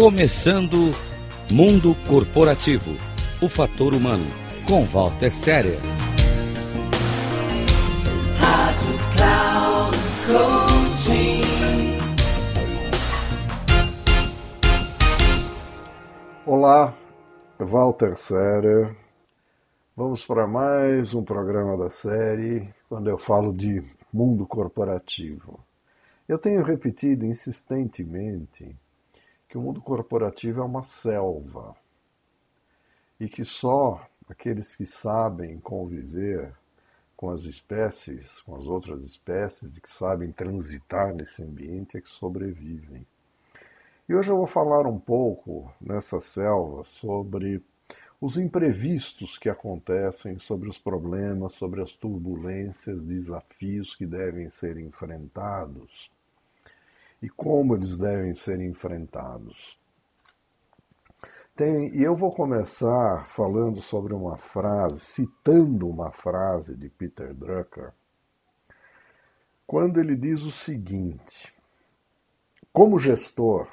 Começando Mundo Corporativo O Fator Humano, com Walter Séria. Rádio Cloud Coaching. Olá, Walter Séria. Vamos para mais um programa da série quando eu falo de mundo corporativo. Eu tenho repetido insistentemente que o mundo corporativo é uma selva e que só aqueles que sabem conviver com as espécies, com as outras espécies, e que sabem transitar nesse ambiente é que sobrevivem. E hoje eu vou falar um pouco nessa selva sobre os imprevistos que acontecem, sobre os problemas, sobre as turbulências, desafios que devem ser enfrentados e como eles devem ser enfrentados. Tem, e eu vou começar falando sobre uma frase, citando uma frase de Peter Drucker, quando ele diz o seguinte: Como gestor,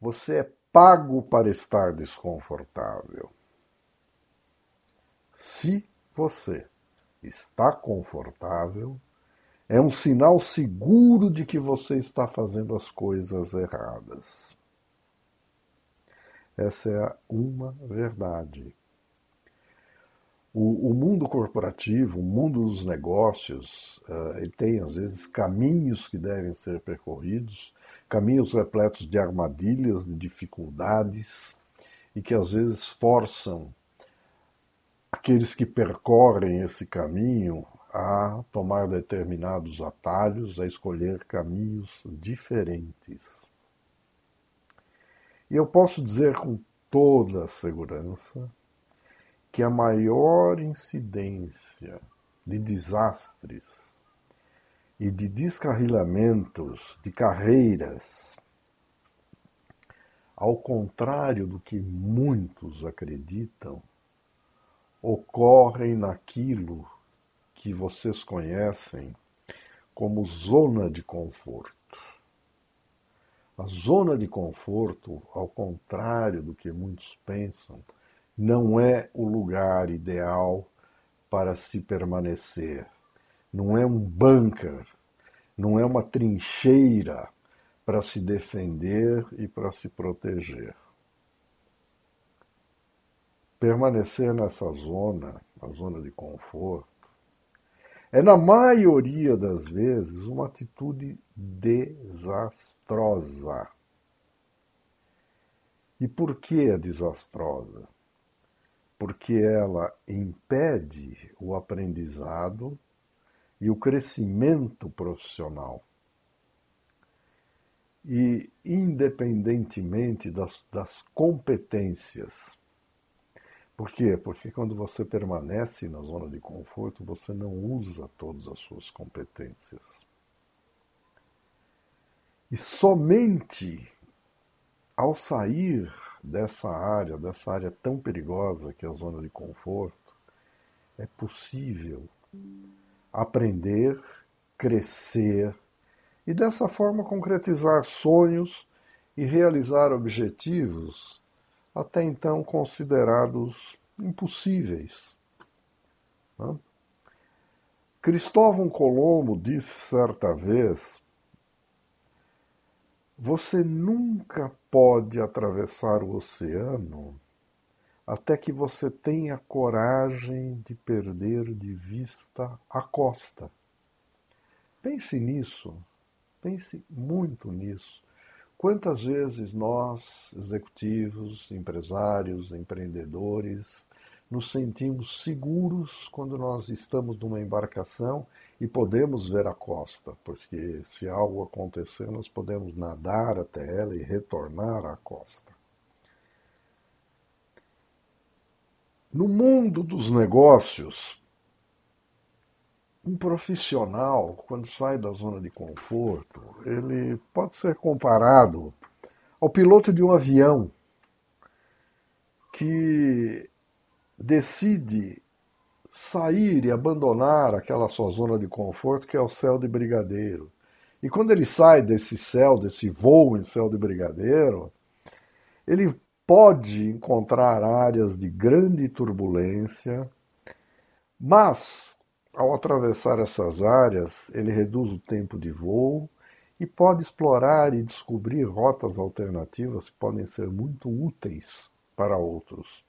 você é pago para estar desconfortável. Se você está confortável, é um sinal seguro de que você está fazendo as coisas erradas. Essa é uma verdade. O, o mundo corporativo, o mundo dos negócios, uh, ele tem às vezes caminhos que devem ser percorridos, caminhos repletos de armadilhas, de dificuldades, e que às vezes forçam aqueles que percorrem esse caminho a tomar determinados atalhos, a escolher caminhos diferentes. E eu posso dizer com toda a segurança que a maior incidência de desastres e de descarrilamentos de carreiras, ao contrário do que muitos acreditam, ocorrem naquilo que vocês conhecem como zona de conforto. A zona de conforto, ao contrário do que muitos pensam, não é o lugar ideal para se permanecer. Não é um bunker, não é uma trincheira para se defender e para se proteger. Permanecer nessa zona, a zona de conforto, é, na maioria das vezes, uma atitude desastrosa. E por que é desastrosa? Porque ela impede o aprendizado e o crescimento profissional. E, independentemente das, das competências por quê? Porque quando você permanece na zona de conforto, você não usa todas as suas competências. E somente ao sair dessa área, dessa área tão perigosa que é a zona de conforto, é possível aprender, crescer e dessa forma concretizar sonhos e realizar objetivos até então considerados impossíveis. Né? Cristóvão Colombo disse certa vez: Você nunca pode atravessar o oceano até que você tenha coragem de perder de vista a costa. Pense nisso, pense muito nisso. Quantas vezes nós, executivos, empresários, empreendedores, nos sentimos seguros quando nós estamos numa embarcação e podemos ver a costa, porque se algo acontecer, nós podemos nadar até ela e retornar à costa. No mundo dos negócios, um profissional, quando sai da zona de conforto, ele pode ser comparado ao piloto de um avião que decide sair e abandonar aquela sua zona de conforto que é o céu de brigadeiro. E quando ele sai desse céu, desse voo em céu de brigadeiro, ele pode encontrar áreas de grande turbulência, mas ao atravessar essas áreas, ele reduz o tempo de voo e pode explorar e descobrir rotas alternativas que podem ser muito úteis para outros.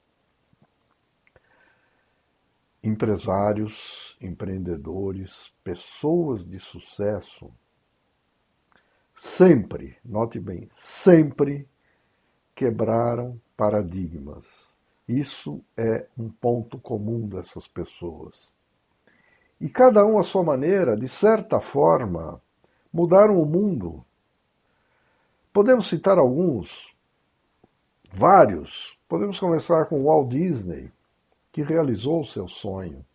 Empresários, empreendedores, pessoas de sucesso, sempre, note bem, sempre quebraram paradigmas. Isso é um ponto comum dessas pessoas. E cada um à sua maneira, de certa forma, mudaram o mundo. Podemos citar alguns, vários. Podemos começar com Walt Disney, que realizou o seu sonho,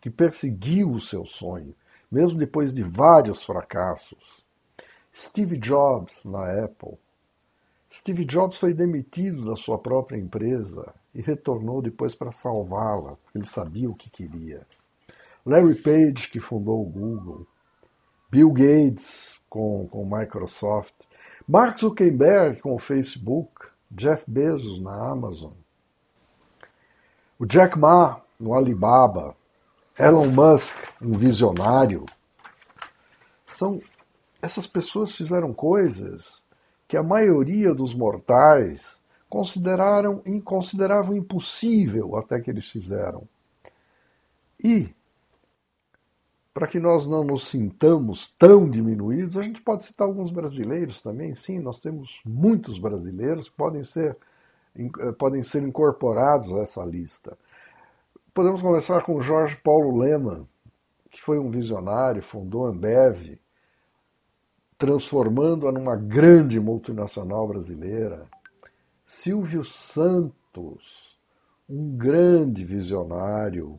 que perseguiu o seu sonho, mesmo depois de vários fracassos. Steve Jobs na Apple, Steve Jobs foi demitido da sua própria empresa e retornou depois para salvá-la, porque ele sabia o que queria. Larry Page, que fundou o Google, Bill Gates com, o Microsoft, Mark Zuckerberg com o Facebook, Jeff Bezos na Amazon, o Jack Ma no Alibaba, Elon Musk, um visionário. São essas pessoas fizeram coisas que a maioria dos mortais consideraram consideravam impossível até que eles fizeram. E para que nós não nos sintamos tão diminuídos, a gente pode citar alguns brasileiros também. Sim, nós temos muitos brasileiros que podem ser, eh, podem ser incorporados a essa lista. Podemos começar com Jorge Paulo Leman, que foi um visionário, fundou a Ambev, transformando-a numa grande multinacional brasileira. Silvio Santos, um grande visionário,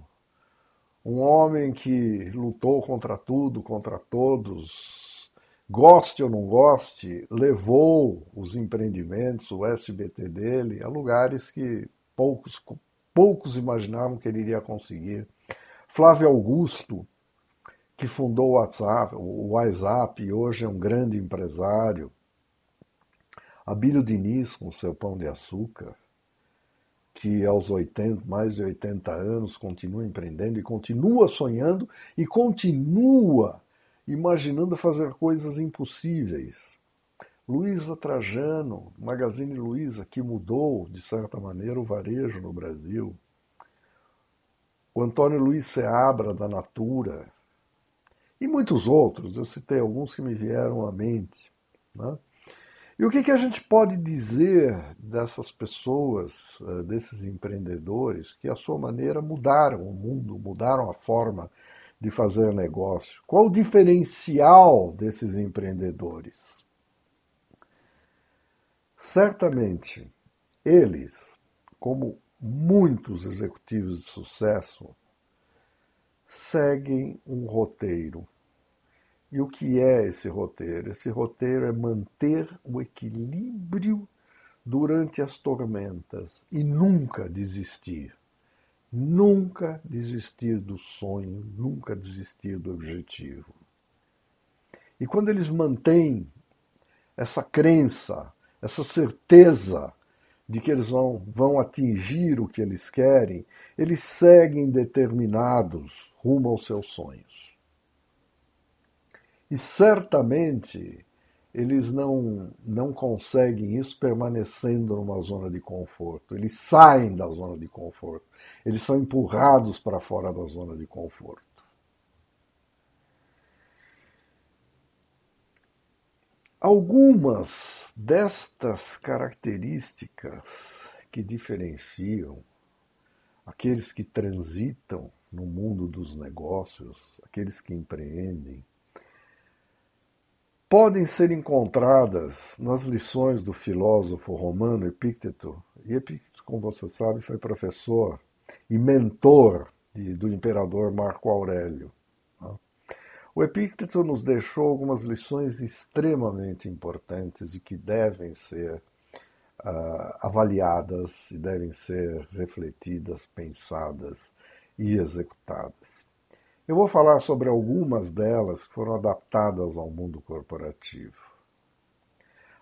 um homem que lutou contra tudo, contra todos, goste ou não goste, levou os empreendimentos, o SBT dele, a lugares que poucos, poucos imaginavam que ele iria conseguir. Flávio Augusto, que fundou o WhatsApp, o WhatsApp e hoje é um grande empresário. Abílio Diniz com seu pão de açúcar, que aos 80, mais de 80 anos continua empreendendo e continua sonhando e continua imaginando fazer coisas impossíveis. Luísa Trajano, Magazine Luiza, que mudou, de certa maneira, o varejo no Brasil. O Antônio Luiz Seabra, da Natura, e muitos outros, eu citei alguns que me vieram à mente. Né? E o que, que a gente pode dizer dessas pessoas, eh, desses empreendedores, que à sua maneira mudaram o mundo, mudaram a forma de fazer negócio? Qual o diferencial desses empreendedores? Certamente, eles, como muitos executivos de sucesso, seguem um roteiro. E o que é esse roteiro? Esse roteiro é manter o equilíbrio durante as tormentas e nunca desistir. Nunca desistir do sonho, nunca desistir do objetivo. E quando eles mantêm essa crença, essa certeza de que eles vão, vão atingir o que eles querem, eles seguem determinados rumo aos seus sonhos. E certamente eles não, não conseguem isso permanecendo numa zona de conforto. Eles saem da zona de conforto. Eles são empurrados para fora da zona de conforto. Algumas destas características que diferenciam aqueles que transitam no mundo dos negócios, aqueles que empreendem, podem ser encontradas nas lições do filósofo romano Epícteto. E Epícteto, como você sabe, foi professor e mentor de, do imperador Marco Aurélio. O Epícteto nos deixou algumas lições extremamente importantes e que devem ser uh, avaliadas e devem ser refletidas, pensadas e executadas. Eu vou falar sobre algumas delas que foram adaptadas ao mundo corporativo.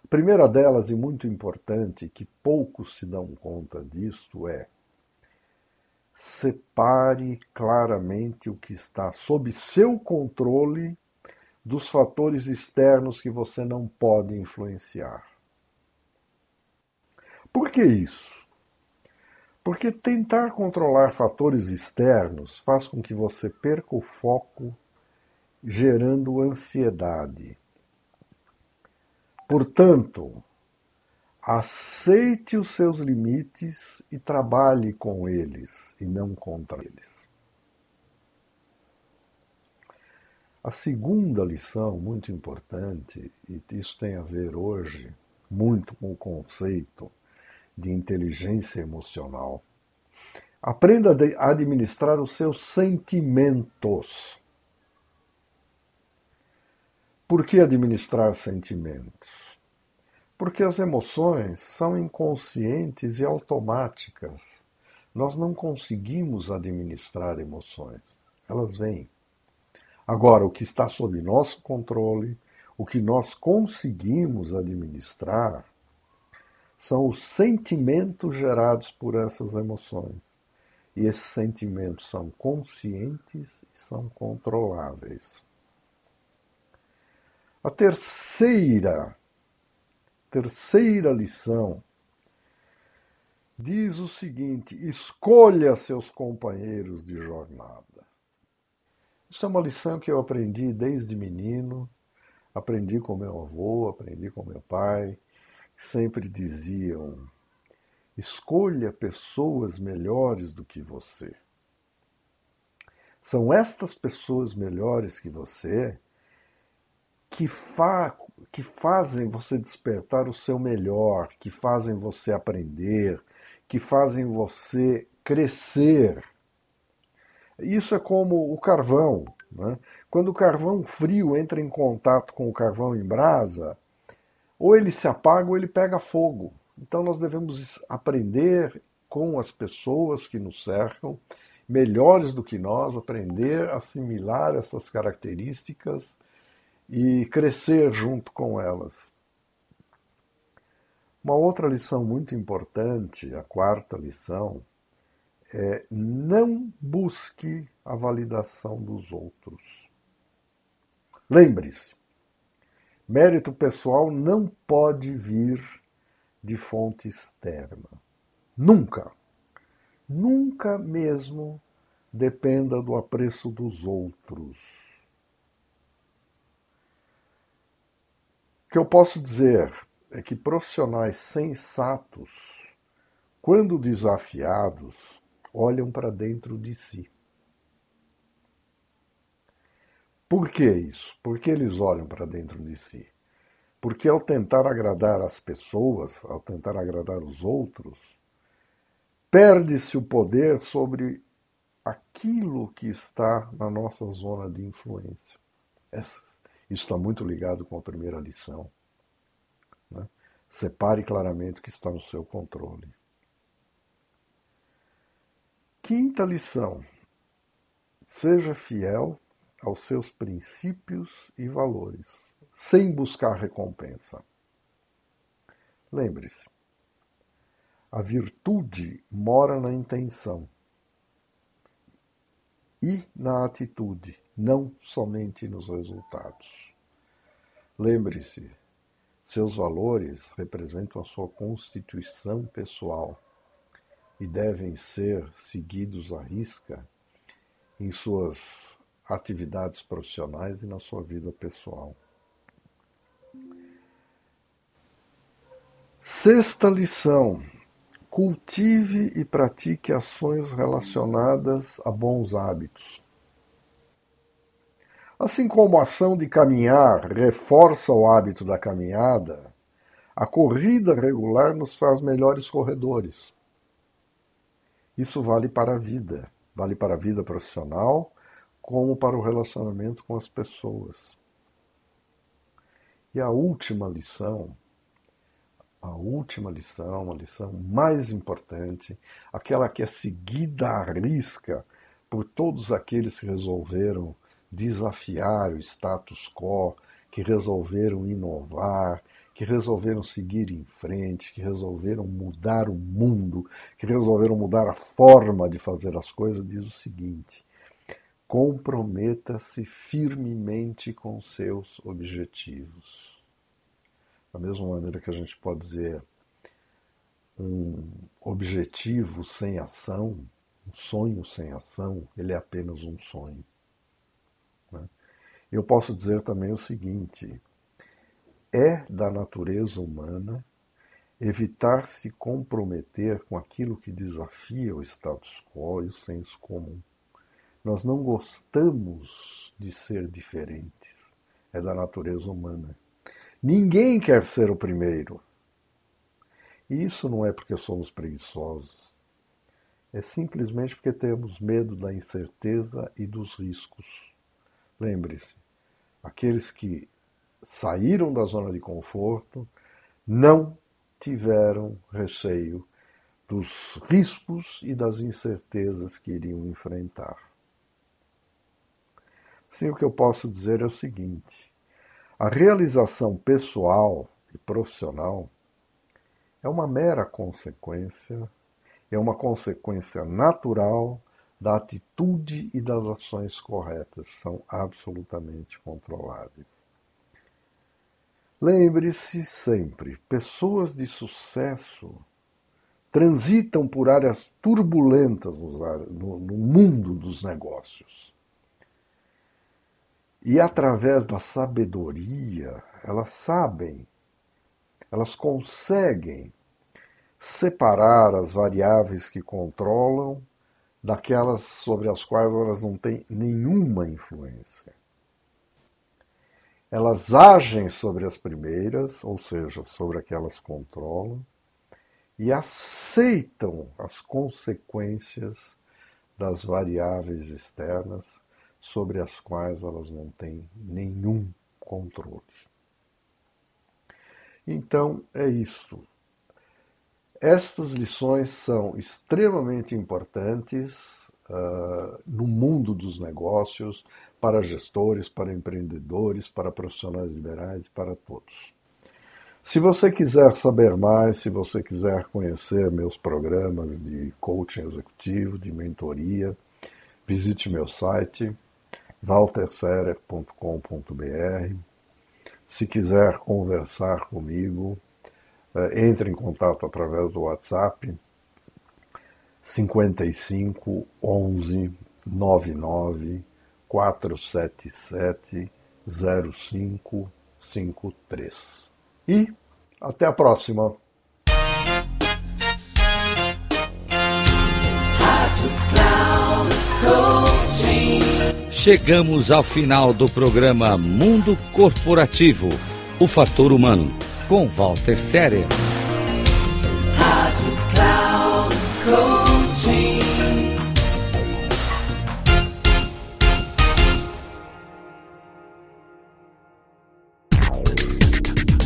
A primeira delas, e muito importante, que poucos se dão conta disto, é separe claramente o que está sob seu controle dos fatores externos que você não pode influenciar. Por que isso? Porque tentar controlar fatores externos faz com que você perca o foco, gerando ansiedade. Portanto, aceite os seus limites e trabalhe com eles e não contra eles. A segunda lição, muito importante, e isso tem a ver hoje muito com o conceito de inteligência emocional. Aprenda a administrar os seus sentimentos. Por que administrar sentimentos? Porque as emoções são inconscientes e automáticas. Nós não conseguimos administrar emoções. Elas vêm. Agora, o que está sob nosso controle, o que nós conseguimos administrar, são os sentimentos gerados por essas emoções. E esses sentimentos são conscientes e são controláveis. A terceira, terceira lição diz o seguinte: escolha seus companheiros de jornada. Isso é uma lição que eu aprendi desde menino, aprendi com meu avô, aprendi com meu pai, sempre diziam: escolha pessoas melhores do que você. São estas pessoas melhores que você que, fa que fazem você despertar o seu melhor, que fazem você aprender, que fazem você crescer isso é como o carvão. Né? Quando o carvão frio entra em contato com o carvão em brasa, ou ele se apaga ou ele pega fogo. Então nós devemos aprender com as pessoas que nos cercam, melhores do que nós, aprender a assimilar essas características e crescer junto com elas. Uma outra lição muito importante, a quarta lição, é, não busque a validação dos outros. Lembre-se, mérito pessoal não pode vir de fonte externa. Nunca, nunca mesmo dependa do apreço dos outros. O que eu posso dizer é que profissionais sensatos, quando desafiados, olham para dentro de si. Por que isso? Por que eles olham para dentro de si? Porque ao tentar agradar as pessoas, ao tentar agradar os outros, perde-se o poder sobre aquilo que está na nossa zona de influência. Isso está muito ligado com a primeira lição. Né? Separe claramente o que está no seu controle. Quinta lição: seja fiel aos seus princípios e valores, sem buscar recompensa. Lembre-se, a virtude mora na intenção e na atitude, não somente nos resultados. Lembre-se, seus valores representam a sua constituição pessoal e devem ser seguidos à risca em suas atividades profissionais e na sua vida pessoal. Sexta lição: cultive e pratique ações relacionadas a bons hábitos. Assim como a ação de caminhar reforça o hábito da caminhada, a corrida regular nos faz melhores corredores. Isso vale para a vida, vale para a vida profissional, como para o relacionamento com as pessoas. E a última lição, a última lição, a lição mais importante, aquela que é seguida à risca por todos aqueles que resolveram desafiar o status quo, que resolveram inovar, que resolveram seguir em frente, que resolveram mudar o mundo, que resolveram mudar a forma de fazer as coisas, diz o seguinte: comprometa-se firmemente com seus objetivos. Da mesma maneira que a gente pode dizer um objetivo sem ação, um sonho sem ação, ele é apenas um sonho. Né? Eu posso dizer também o seguinte: é da natureza humana evitar se comprometer com aquilo que desafia o status quo e o senso comum. Nós não gostamos de ser diferentes. É da natureza humana. Ninguém quer ser o primeiro. E isso não é porque somos preguiçosos. É simplesmente porque temos medo da incerteza e dos riscos. Lembre-se, aqueles que saíram da zona de conforto não tiveram receio dos riscos e das incertezas que iriam enfrentar. Sim, o que eu posso dizer é o seguinte: a realização pessoal e profissional é uma mera consequência, é uma consequência natural da atitude e das ações corretas, são absolutamente controláveis. Lembre-se sempre: pessoas de sucesso transitam por áreas turbulentas no, mundo dos negócios. E através da sabedoria, elas sabem, elas conseguem separar as variáveis que controlam daquelas sobre as quais elas não têm nenhuma influência. Elas agem sobre as primeiras, ou seja, sobre aquelas que controlam, e aceitam as consequências das variáveis externas sobre as quais elas não têm nenhum controle. Então, é isto. Estas lições são extremamente importantes uh, no mundo dos negócios, para gestores, para empreendedores, para profissionais liberais, para todos. Se você quiser saber mais, se você quiser conhecer meus programas de coaching executivo, de mentoria, visite meu site walterserer.com.br. Se quiser conversar comigo, eh, entre em contato através do WhatsApp 55 11 99 477 0553. E até a próxima. Chegamos ao final do programa Mundo Corporativo, o fator humano, com Walter Séria.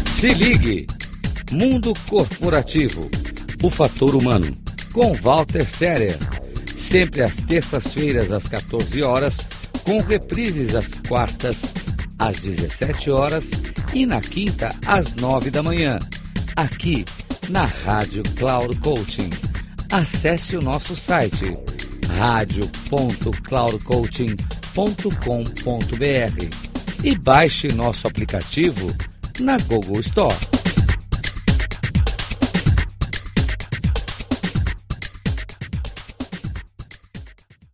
Se ligue! Mundo Corporativo, o fator humano, com Walter Serer. Sempre às terças-feiras, às 14 horas, com reprises às quartas, às 17 horas e na quinta, às 9 da manhã. Aqui, na Rádio Cloud Coaching. Acesse o nosso site radio.cloudcoaching.com.br e baixe nosso aplicativo na Google Store.